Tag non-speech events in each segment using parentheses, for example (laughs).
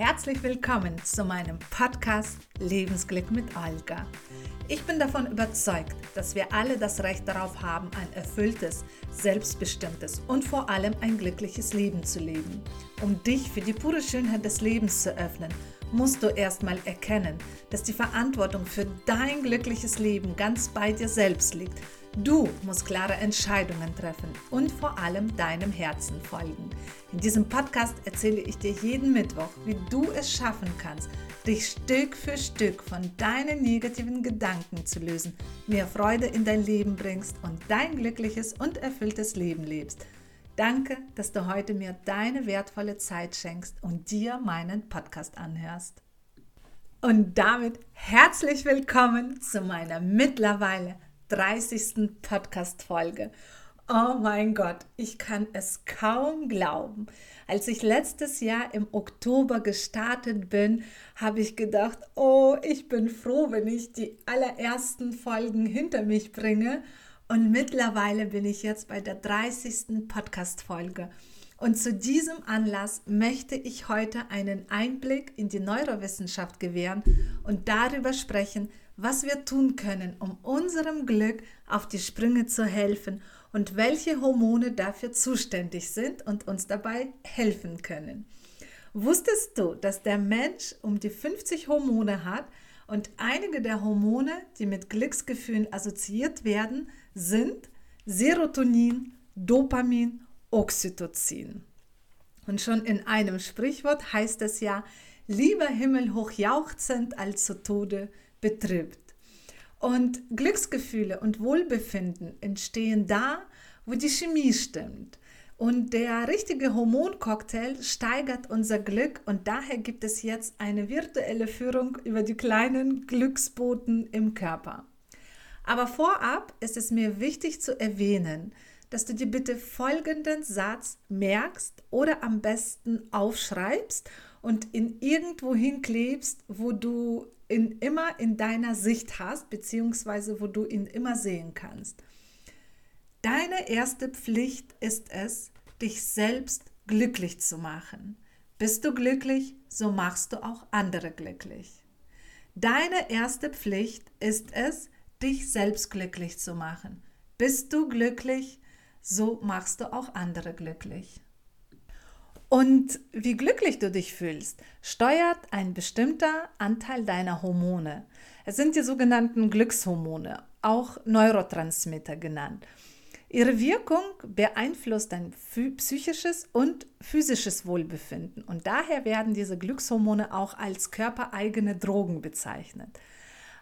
herzlich willkommen zu meinem Podcast Lebensglück mit Olga. Ich bin davon überzeugt, dass wir alle das Recht darauf haben, ein erfülltes, selbstbestimmtes und vor allem ein glückliches Leben zu leben. Um dich für die pure Schönheit des Lebens zu öffnen, musst du erstmal erkennen, dass die Verantwortung für dein glückliches Leben ganz bei dir selbst liegt Du musst klare Entscheidungen treffen und vor allem deinem Herzen folgen. In diesem Podcast erzähle ich dir jeden Mittwoch, wie du es schaffen kannst, dich Stück für Stück von deinen negativen Gedanken zu lösen, mehr Freude in dein Leben bringst und dein glückliches und erfülltes Leben lebst. Danke, dass du heute mir deine wertvolle Zeit schenkst und dir meinen Podcast anhörst. Und damit herzlich willkommen zu meiner mittlerweile 30. Podcast-Folge. Oh mein Gott, ich kann es kaum glauben. Als ich letztes Jahr im Oktober gestartet bin, habe ich gedacht, oh, ich bin froh, wenn ich die allerersten Folgen hinter mich bringe. Und mittlerweile bin ich jetzt bei der 30. Podcast-Folge. Und zu diesem Anlass möchte ich heute einen Einblick in die Neurowissenschaft gewähren und darüber sprechen, was wir tun können, um unserem Glück auf die Sprünge zu helfen und welche Hormone dafür zuständig sind und uns dabei helfen können. Wusstest du, dass der Mensch um die 50 Hormone hat und einige der Hormone, die mit Glücksgefühlen assoziiert werden, sind Serotonin, Dopamin, Oxytocin. Und schon in einem Sprichwort heißt es ja, lieber Himmel hochjauchzend als zu Tode betrübt. Und Glücksgefühle und Wohlbefinden entstehen da, wo die Chemie stimmt. Und der richtige Hormoncocktail steigert unser Glück und daher gibt es jetzt eine virtuelle Führung über die kleinen Glücksboten im Körper. Aber vorab ist es mir wichtig zu erwähnen, dass du dir bitte folgenden Satz merkst oder am besten aufschreibst und in irgendwo hinklebst, wo du ihn immer in deiner Sicht hast, beziehungsweise wo du ihn immer sehen kannst. Deine erste Pflicht ist es, dich selbst glücklich zu machen. Bist du glücklich, so machst du auch andere glücklich. Deine erste Pflicht ist es, dich selbst glücklich zu machen. Bist du glücklich, so machst du auch andere glücklich. Und wie glücklich du dich fühlst, steuert ein bestimmter Anteil deiner Hormone. Es sind die sogenannten Glückshormone, auch Neurotransmitter genannt. Ihre Wirkung beeinflusst dein psychisches und physisches Wohlbefinden und daher werden diese Glückshormone auch als körpereigene Drogen bezeichnet.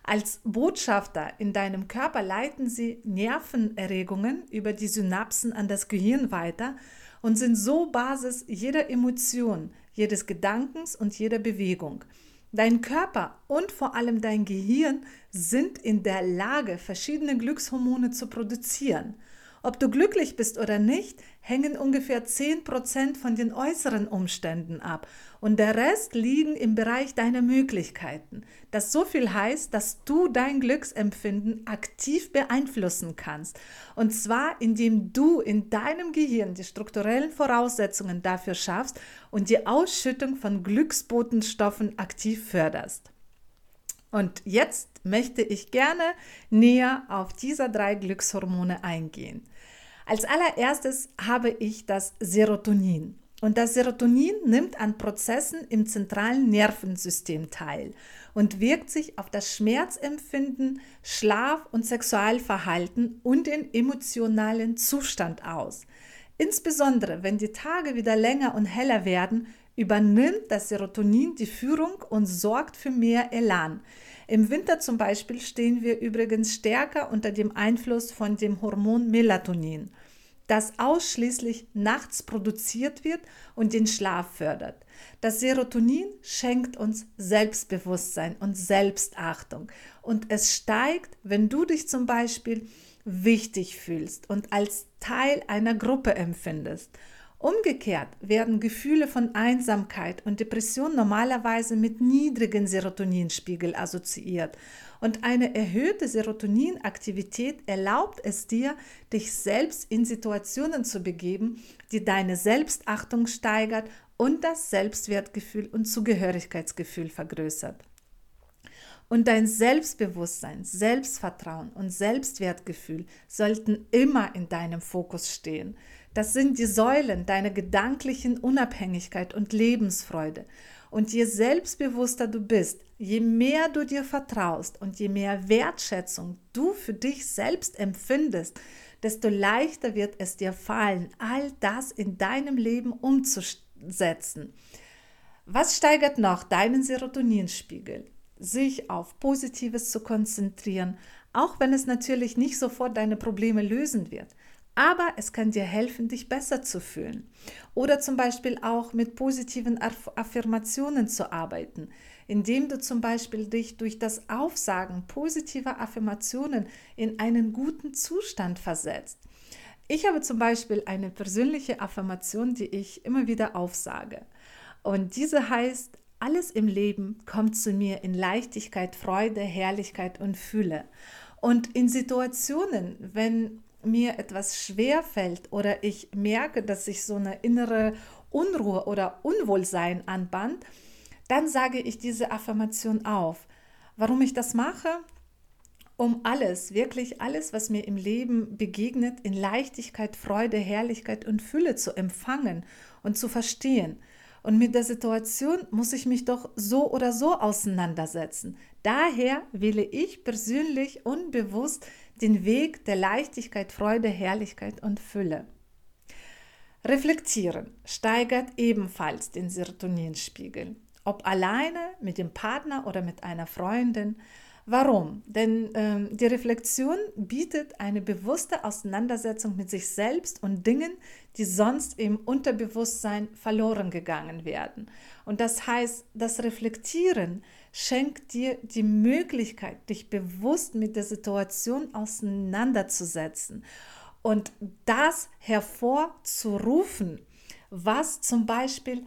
Als Botschafter in deinem Körper leiten sie Nervenerregungen über die Synapsen an das Gehirn weiter und sind so Basis jeder Emotion, jedes Gedankens und jeder Bewegung. Dein Körper und vor allem dein Gehirn sind in der Lage, verschiedene Glückshormone zu produzieren. Ob du glücklich bist oder nicht, hängen ungefähr 10% von den äußeren Umständen ab und der Rest liegen im Bereich deiner Möglichkeiten. Das so viel heißt, dass du dein Glücksempfinden aktiv beeinflussen kannst. Und zwar indem du in deinem Gehirn die strukturellen Voraussetzungen dafür schaffst und die Ausschüttung von Glücksbotenstoffen aktiv förderst. Und jetzt möchte ich gerne näher auf diese drei Glückshormone eingehen. Als allererstes habe ich das Serotonin. Und das Serotonin nimmt an Prozessen im zentralen Nervensystem teil und wirkt sich auf das Schmerzempfinden, Schlaf- und Sexualverhalten und den emotionalen Zustand aus. Insbesondere wenn die Tage wieder länger und heller werden, übernimmt das Serotonin die Führung und sorgt für mehr Elan. Im Winter zum Beispiel stehen wir übrigens stärker unter dem Einfluss von dem Hormon Melatonin, das ausschließlich nachts produziert wird und den Schlaf fördert. Das Serotonin schenkt uns Selbstbewusstsein und Selbstachtung und es steigt, wenn du dich zum Beispiel wichtig fühlst und als Teil einer Gruppe empfindest. Umgekehrt werden Gefühle von Einsamkeit und Depression normalerweise mit niedrigen Serotoninspiegel assoziiert und eine erhöhte Serotoninaktivität erlaubt es dir, dich selbst in Situationen zu begeben, die deine Selbstachtung steigert und das Selbstwertgefühl und Zugehörigkeitsgefühl vergrößert. Und dein Selbstbewusstsein, Selbstvertrauen und Selbstwertgefühl sollten immer in deinem Fokus stehen. Das sind die Säulen deiner gedanklichen Unabhängigkeit und Lebensfreude. Und je selbstbewusster du bist, je mehr du dir vertraust und je mehr Wertschätzung du für dich selbst empfindest, desto leichter wird es dir fallen, all das in deinem Leben umzusetzen. Was steigert noch deinen Serotoninspiegel? sich auf Positives zu konzentrieren, auch wenn es natürlich nicht sofort deine Probleme lösen wird. Aber es kann dir helfen, dich besser zu fühlen. Oder zum Beispiel auch mit positiven Affirmationen zu arbeiten, indem du zum Beispiel dich durch das Aufsagen positiver Affirmationen in einen guten Zustand versetzt. Ich habe zum Beispiel eine persönliche Affirmation, die ich immer wieder aufsage. Und diese heißt, alles im Leben kommt zu mir in Leichtigkeit, Freude, Herrlichkeit und Fülle. Und in Situationen, wenn mir etwas schwer fällt oder ich merke, dass sich so eine innere Unruhe oder Unwohlsein anband, dann sage ich diese Affirmation auf. Warum ich das mache? Um alles, wirklich alles, was mir im Leben begegnet, in Leichtigkeit, Freude, Herrlichkeit und Fülle zu empfangen und zu verstehen. Und mit der Situation muss ich mich doch so oder so auseinandersetzen. Daher wähle ich persönlich unbewusst den Weg der Leichtigkeit, Freude, Herrlichkeit und Fülle. Reflektieren steigert ebenfalls den Serotoninspiegel. Ob alleine, mit dem Partner oder mit einer Freundin, Warum? Denn ähm, die Reflexion bietet eine bewusste Auseinandersetzung mit sich selbst und Dingen, die sonst im Unterbewusstsein verloren gegangen werden. Und das heißt, das Reflektieren schenkt dir die Möglichkeit, dich bewusst mit der Situation auseinanderzusetzen und das hervorzurufen, was zum Beispiel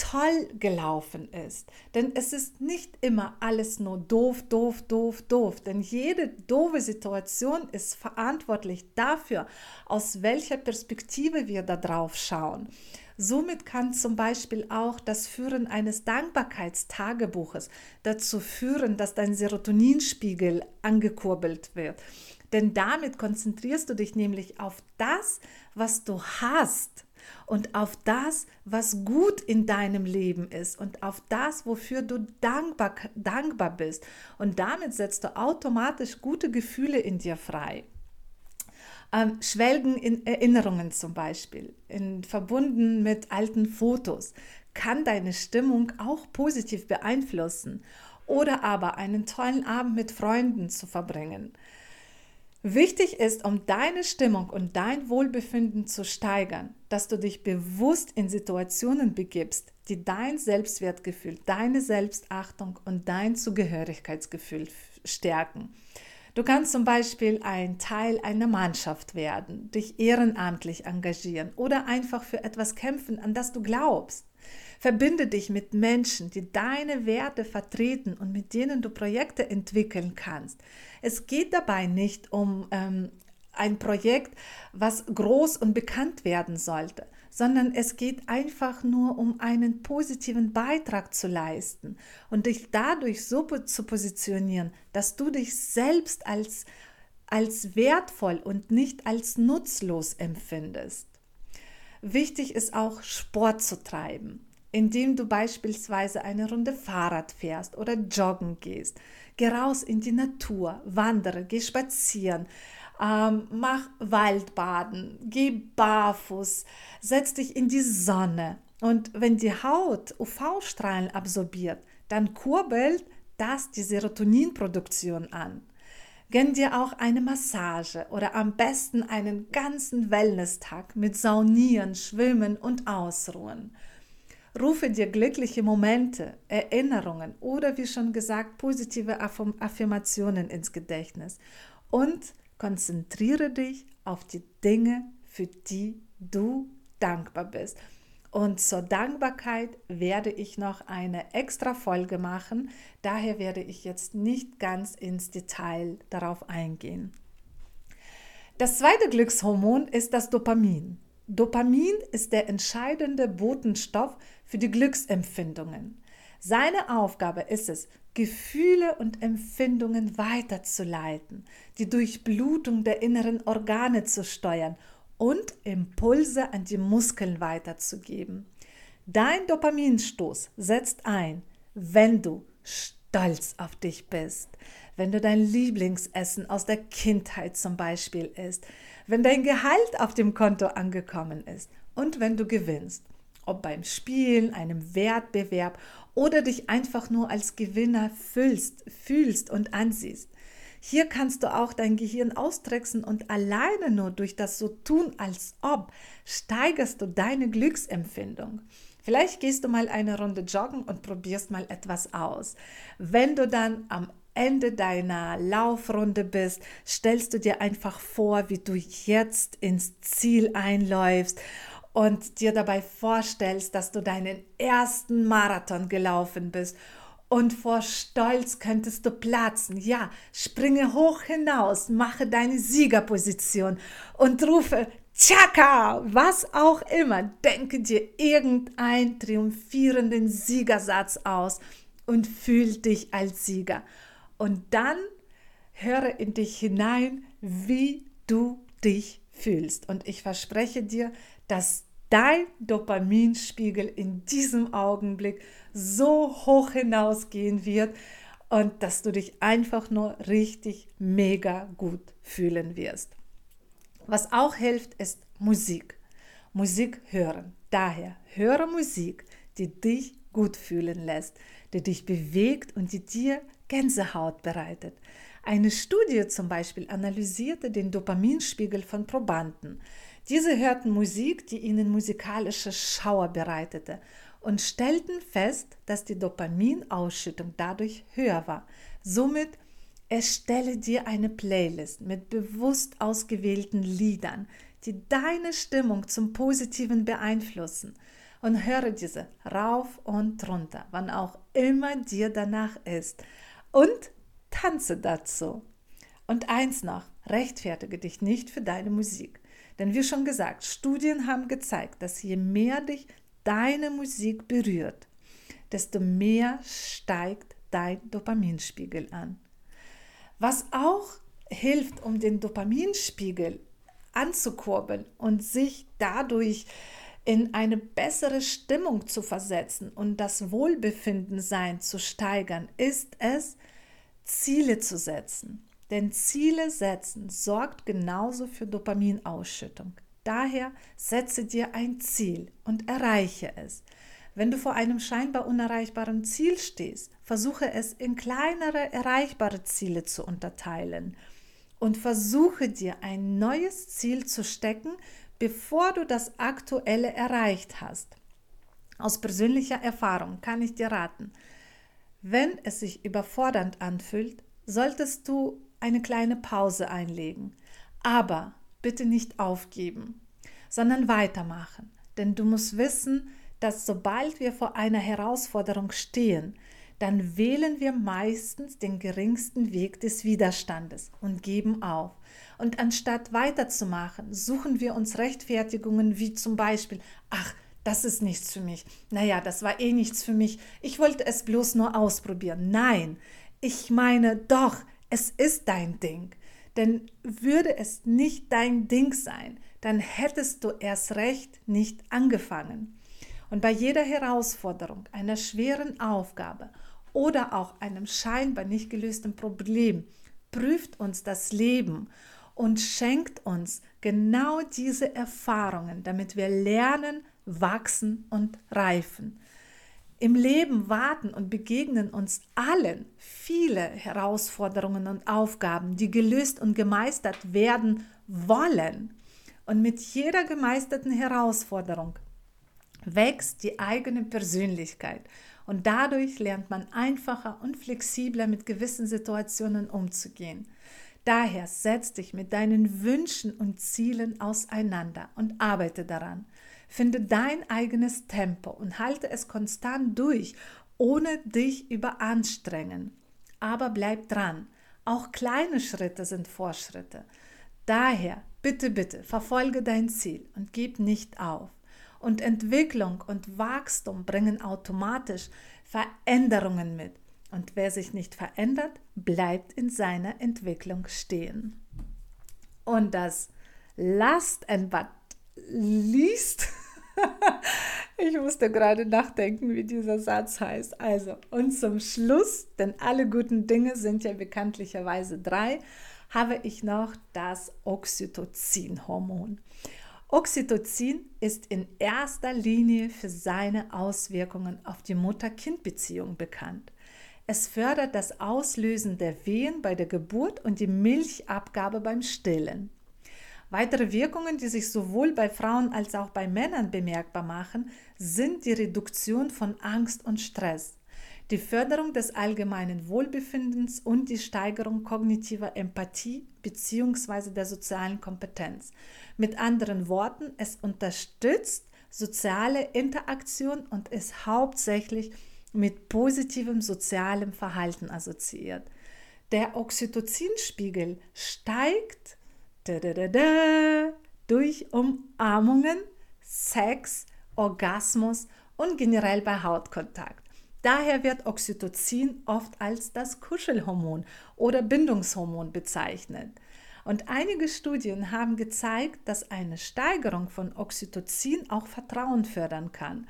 toll gelaufen ist. Denn es ist nicht immer alles nur doof, doof, doof, doof. Denn jede doofe Situation ist verantwortlich dafür, aus welcher Perspektive wir da drauf schauen. Somit kann zum Beispiel auch das Führen eines Dankbarkeitstagebuches dazu führen, dass dein Serotoninspiegel angekurbelt wird. Denn damit konzentrierst du dich nämlich auf das, was du hast und auf das, was gut in deinem Leben ist und auf das, wofür du dankbar, dankbar bist. Und damit setzt du automatisch gute Gefühle in dir frei. Ähm, Schwelgen in Erinnerungen zum Beispiel, in, verbunden mit alten Fotos, kann deine Stimmung auch positiv beeinflussen. Oder aber einen tollen Abend mit Freunden zu verbringen. Wichtig ist, um deine Stimmung und dein Wohlbefinden zu steigern, dass du dich bewusst in Situationen begibst, die dein Selbstwertgefühl, deine Selbstachtung und dein Zugehörigkeitsgefühl stärken. Du kannst zum Beispiel ein Teil einer Mannschaft werden, dich ehrenamtlich engagieren oder einfach für etwas kämpfen, an das du glaubst. Verbinde dich mit Menschen, die deine Werte vertreten und mit denen du Projekte entwickeln kannst. Es geht dabei nicht um ähm, ein Projekt, was groß und bekannt werden sollte, sondern es geht einfach nur um einen positiven Beitrag zu leisten und dich dadurch so zu positionieren, dass du dich selbst als, als wertvoll und nicht als nutzlos empfindest. Wichtig ist auch Sport zu treiben indem du beispielsweise eine Runde Fahrrad fährst oder joggen gehst. Geh raus in die Natur, wandere, geh spazieren, ähm, mach Waldbaden, geh barfuß, setz dich in die Sonne. Und wenn die Haut UV-Strahlen absorbiert, dann kurbelt das die Serotoninproduktion an. Gönn dir auch eine Massage oder am besten einen ganzen Wellness-Tag mit Saunieren, Schwimmen und Ausruhen. Rufe dir glückliche Momente, Erinnerungen oder wie schon gesagt positive Affirmationen ins Gedächtnis und konzentriere dich auf die Dinge, für die du dankbar bist. Und zur Dankbarkeit werde ich noch eine extra Folge machen. Daher werde ich jetzt nicht ganz ins Detail darauf eingehen. Das zweite Glückshormon ist das Dopamin. Dopamin ist der entscheidende Botenstoff für die Glücksempfindungen. Seine Aufgabe ist es, Gefühle und Empfindungen weiterzuleiten, die Durchblutung der inneren Organe zu steuern und Impulse an die Muskeln weiterzugeben. Dein Dopaminstoß setzt ein, wenn du stolz auf dich bist, wenn du dein Lieblingsessen aus der Kindheit zum Beispiel isst, wenn dein Gehalt auf dem Konto angekommen ist und wenn du gewinnst, ob beim Spielen, einem Wettbewerb oder dich einfach nur als Gewinner fühlst, fühlst und ansiehst. Hier kannst du auch dein Gehirn austricksen und alleine nur durch das so tun als ob steigerst du deine Glücksempfindung. Vielleicht gehst du mal eine Runde joggen und probierst mal etwas aus. Wenn du dann am Ende deiner Laufrunde bist, stellst du dir einfach vor, wie du jetzt ins Ziel einläufst und dir dabei vorstellst, dass du deinen ersten Marathon gelaufen bist und vor Stolz könntest du platzen. Ja, springe hoch hinaus, mache deine Siegerposition und rufe Tschakka, was auch immer. Denke dir irgendeinen triumphierenden Siegersatz aus und fühl dich als Sieger. Und dann höre in dich hinein, wie du dich fühlst. Und ich verspreche dir, dass dein Dopaminspiegel in diesem Augenblick so hoch hinausgehen wird und dass du dich einfach nur richtig mega gut fühlen wirst. Was auch hilft, ist Musik. Musik hören. Daher höre Musik, die dich gut fühlen lässt, die dich bewegt und die dir Gänsehaut bereitet. Eine Studie zum Beispiel analysierte den Dopaminspiegel von Probanden. Diese hörten Musik, die ihnen musikalische Schauer bereitete und stellten fest, dass die Dopaminausschüttung dadurch höher war. Somit erstelle dir eine Playlist mit bewusst ausgewählten Liedern, die deine Stimmung zum Positiven beeinflussen und höre diese rauf und runter, wann auch immer dir danach ist und tanze dazu. Und eins noch, rechtfertige dich nicht für deine Musik. Denn wie schon gesagt, Studien haben gezeigt, dass je mehr dich deine Musik berührt, desto mehr steigt dein Dopaminspiegel an. Was auch hilft, um den Dopaminspiegel anzukurbeln und sich dadurch in eine bessere Stimmung zu versetzen und das Wohlbefinden sein zu steigern, ist es, Ziele zu setzen. Denn Ziele setzen sorgt genauso für Dopaminausschüttung. Daher setze dir ein Ziel und erreiche es. Wenn du vor einem scheinbar unerreichbaren Ziel stehst, versuche es in kleinere erreichbare Ziele zu unterteilen und versuche dir ein neues Ziel zu stecken, bevor du das aktuelle erreicht hast. Aus persönlicher Erfahrung kann ich dir raten, wenn es sich überfordernd anfühlt, solltest du eine kleine Pause einlegen. Aber bitte nicht aufgeben, sondern weitermachen. Denn du musst wissen, dass sobald wir vor einer Herausforderung stehen, dann wählen wir meistens den geringsten Weg des Widerstandes und geben auf. Und anstatt weiterzumachen, suchen wir uns Rechtfertigungen wie zum Beispiel, ach, das ist nichts für mich. Naja, das war eh nichts für mich. Ich wollte es bloß nur ausprobieren. Nein, ich meine doch, es ist dein Ding. Denn würde es nicht dein Ding sein, dann hättest du erst recht nicht angefangen. Und bei jeder Herausforderung, einer schweren Aufgabe oder auch einem scheinbar nicht gelösten Problem prüft uns das Leben und schenkt uns genau diese Erfahrungen, damit wir lernen, wachsen und reifen. Im Leben warten und begegnen uns allen viele Herausforderungen und Aufgaben, die gelöst und gemeistert werden wollen. Und mit jeder gemeisterten Herausforderung wächst die eigene Persönlichkeit und dadurch lernt man einfacher und flexibler mit gewissen Situationen umzugehen. Daher setz dich mit deinen Wünschen und Zielen auseinander und arbeite daran. Finde dein eigenes Tempo und halte es konstant durch, ohne dich überanstrengen. Aber bleib dran. Auch kleine Schritte sind Fortschritte. Daher bitte, bitte, verfolge dein Ziel und gib nicht auf. Und Entwicklung und Wachstum bringen automatisch Veränderungen mit. Und wer sich nicht verändert, bleibt in seiner Entwicklung stehen. Und das Last and but least, (laughs) ich musste gerade nachdenken, wie dieser Satz heißt. Also, und zum Schluss, denn alle guten Dinge sind ja bekanntlicherweise drei, habe ich noch das Oxytocin-Hormon. Oxytocin ist in erster Linie für seine Auswirkungen auf die Mutter-Kind-Beziehung bekannt. Es fördert das Auslösen der Wehen bei der Geburt und die Milchabgabe beim Stillen. Weitere Wirkungen, die sich sowohl bei Frauen als auch bei Männern bemerkbar machen, sind die Reduktion von Angst und Stress, die Förderung des allgemeinen Wohlbefindens und die Steigerung kognitiver Empathie bzw. der sozialen Kompetenz. Mit anderen Worten, es unterstützt soziale Interaktion und ist hauptsächlich mit positivem sozialem Verhalten assoziiert. Der Oxytocinspiegel steigt durch Umarmungen, Sex, Orgasmus und generell bei Hautkontakt. Daher wird Oxytocin oft als das Kuschelhormon oder Bindungshormon bezeichnet. Und einige Studien haben gezeigt, dass eine Steigerung von Oxytocin auch Vertrauen fördern kann.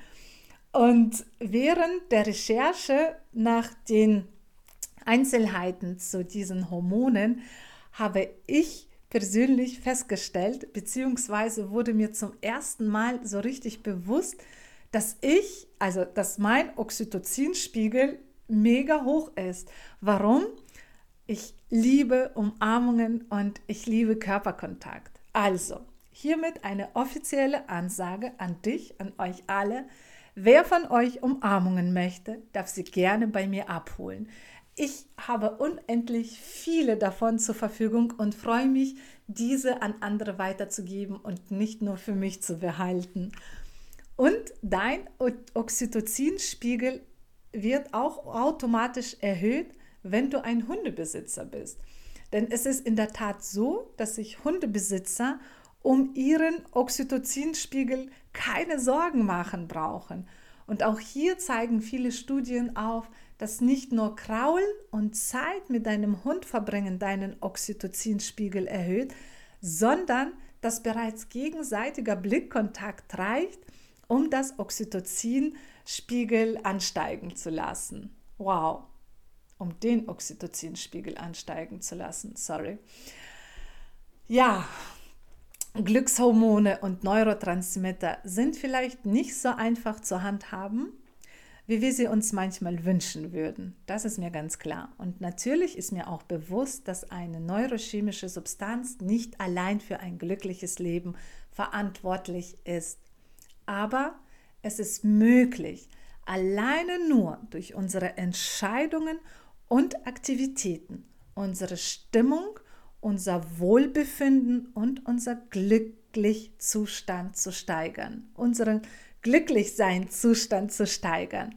Und während der Recherche nach den Einzelheiten zu diesen Hormonen habe ich persönlich festgestellt, beziehungsweise wurde mir zum ersten Mal so richtig bewusst, dass ich, also dass mein Oxytocinspiegel mega hoch ist. Warum? Ich liebe Umarmungen und ich liebe Körperkontakt. Also, hiermit eine offizielle Ansage an dich, an euch alle. Wer von euch Umarmungen möchte, darf sie gerne bei mir abholen. Ich habe unendlich viele davon zur Verfügung und freue mich, diese an andere weiterzugeben und nicht nur für mich zu behalten. Und dein Oxytocinspiegel wird auch automatisch erhöht, wenn du ein Hundebesitzer bist. Denn es ist in der Tat so, dass sich Hundebesitzer um ihren Oxytocinspiegel keine Sorgen machen brauchen. Und auch hier zeigen viele Studien auf, dass nicht nur Kraulen und Zeit mit deinem Hund verbringen deinen Oxytocinspiegel erhöht, sondern dass bereits gegenseitiger Blickkontakt reicht, um das Oxytocinspiegel ansteigen zu lassen. Wow, um den Oxytocinspiegel ansteigen zu lassen, sorry. Ja, Glückshormone und Neurotransmitter sind vielleicht nicht so einfach zu handhaben, wie wir sie uns manchmal wünschen würden. Das ist mir ganz klar. Und natürlich ist mir auch bewusst, dass eine neurochemische Substanz nicht allein für ein glückliches Leben verantwortlich ist. Aber es ist möglich, alleine nur durch unsere Entscheidungen und Aktivitäten unsere Stimmung, unser Wohlbefinden und unser Glücklichzustand zu steigern, unseren Glücklichsein-Zustand zu steigern.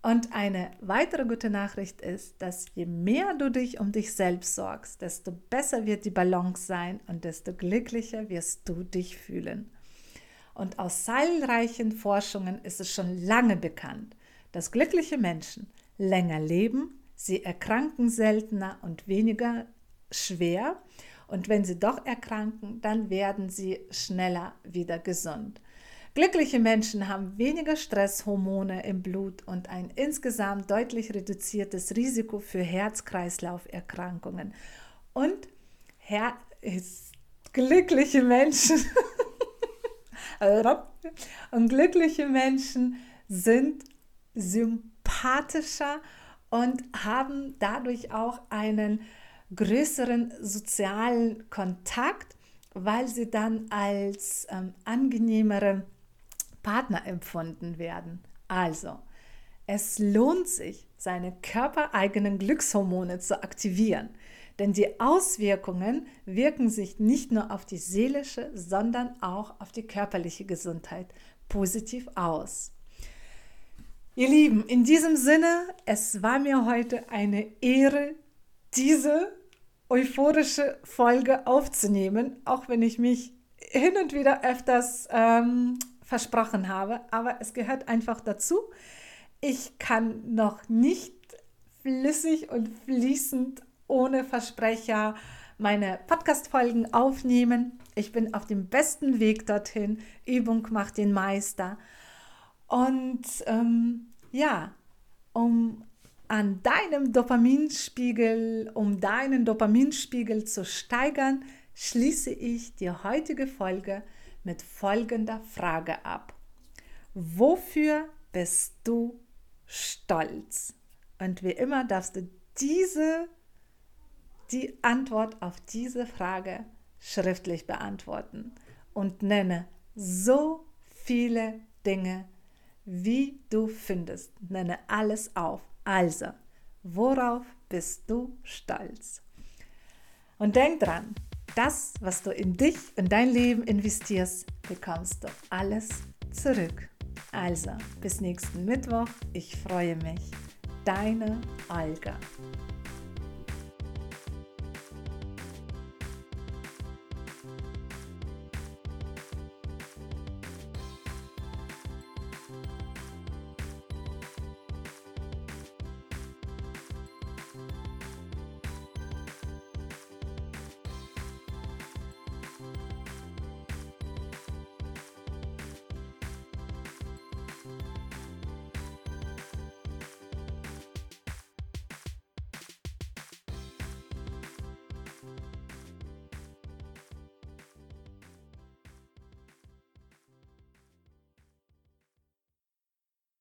Und eine weitere gute Nachricht ist, dass je mehr du dich um dich selbst sorgst, desto besser wird die Balance sein und desto glücklicher wirst du dich fühlen. Und aus zahlreichen Forschungen ist es schon lange bekannt, dass glückliche Menschen länger leben, sie erkranken seltener und weniger schwer und wenn sie doch erkranken, dann werden sie schneller wieder gesund. Glückliche Menschen haben weniger Stresshormone im Blut und ein insgesamt deutlich reduziertes Risiko für Herz-Kreislauf-Erkrankungen. Und Her glückliche Menschen (laughs) und glückliche Menschen sind sympathischer und haben dadurch auch einen größeren sozialen Kontakt, weil sie dann als ähm, angenehmere Partner empfunden werden. Also, es lohnt sich, seine körpereigenen Glückshormone zu aktivieren, denn die Auswirkungen wirken sich nicht nur auf die seelische, sondern auch auf die körperliche Gesundheit positiv aus. Ihr Lieben, in diesem Sinne, es war mir heute eine Ehre, diese euphorische Folge aufzunehmen, auch wenn ich mich hin und wieder öfters ähm, versprochen habe. Aber es gehört einfach dazu. Ich kann noch nicht flüssig und fließend ohne Versprecher meine Podcast-Folgen aufnehmen. Ich bin auf dem besten Weg dorthin. Übung macht den Meister. Und ähm, ja, um an deinem Dopaminspiegel, um deinen Dopaminspiegel zu steigern, schließe ich die heutige Folge mit folgender Frage ab. Wofür bist du stolz? Und wie immer darfst du diese, die Antwort auf diese Frage schriftlich beantworten und nenne so viele Dinge, wie du findest. Nenne alles auf. Also, worauf bist du stolz? Und denk dran, das, was du in dich, in dein Leben investierst, bekommst du alles zurück. Also, bis nächsten Mittwoch. Ich freue mich. Deine Olga.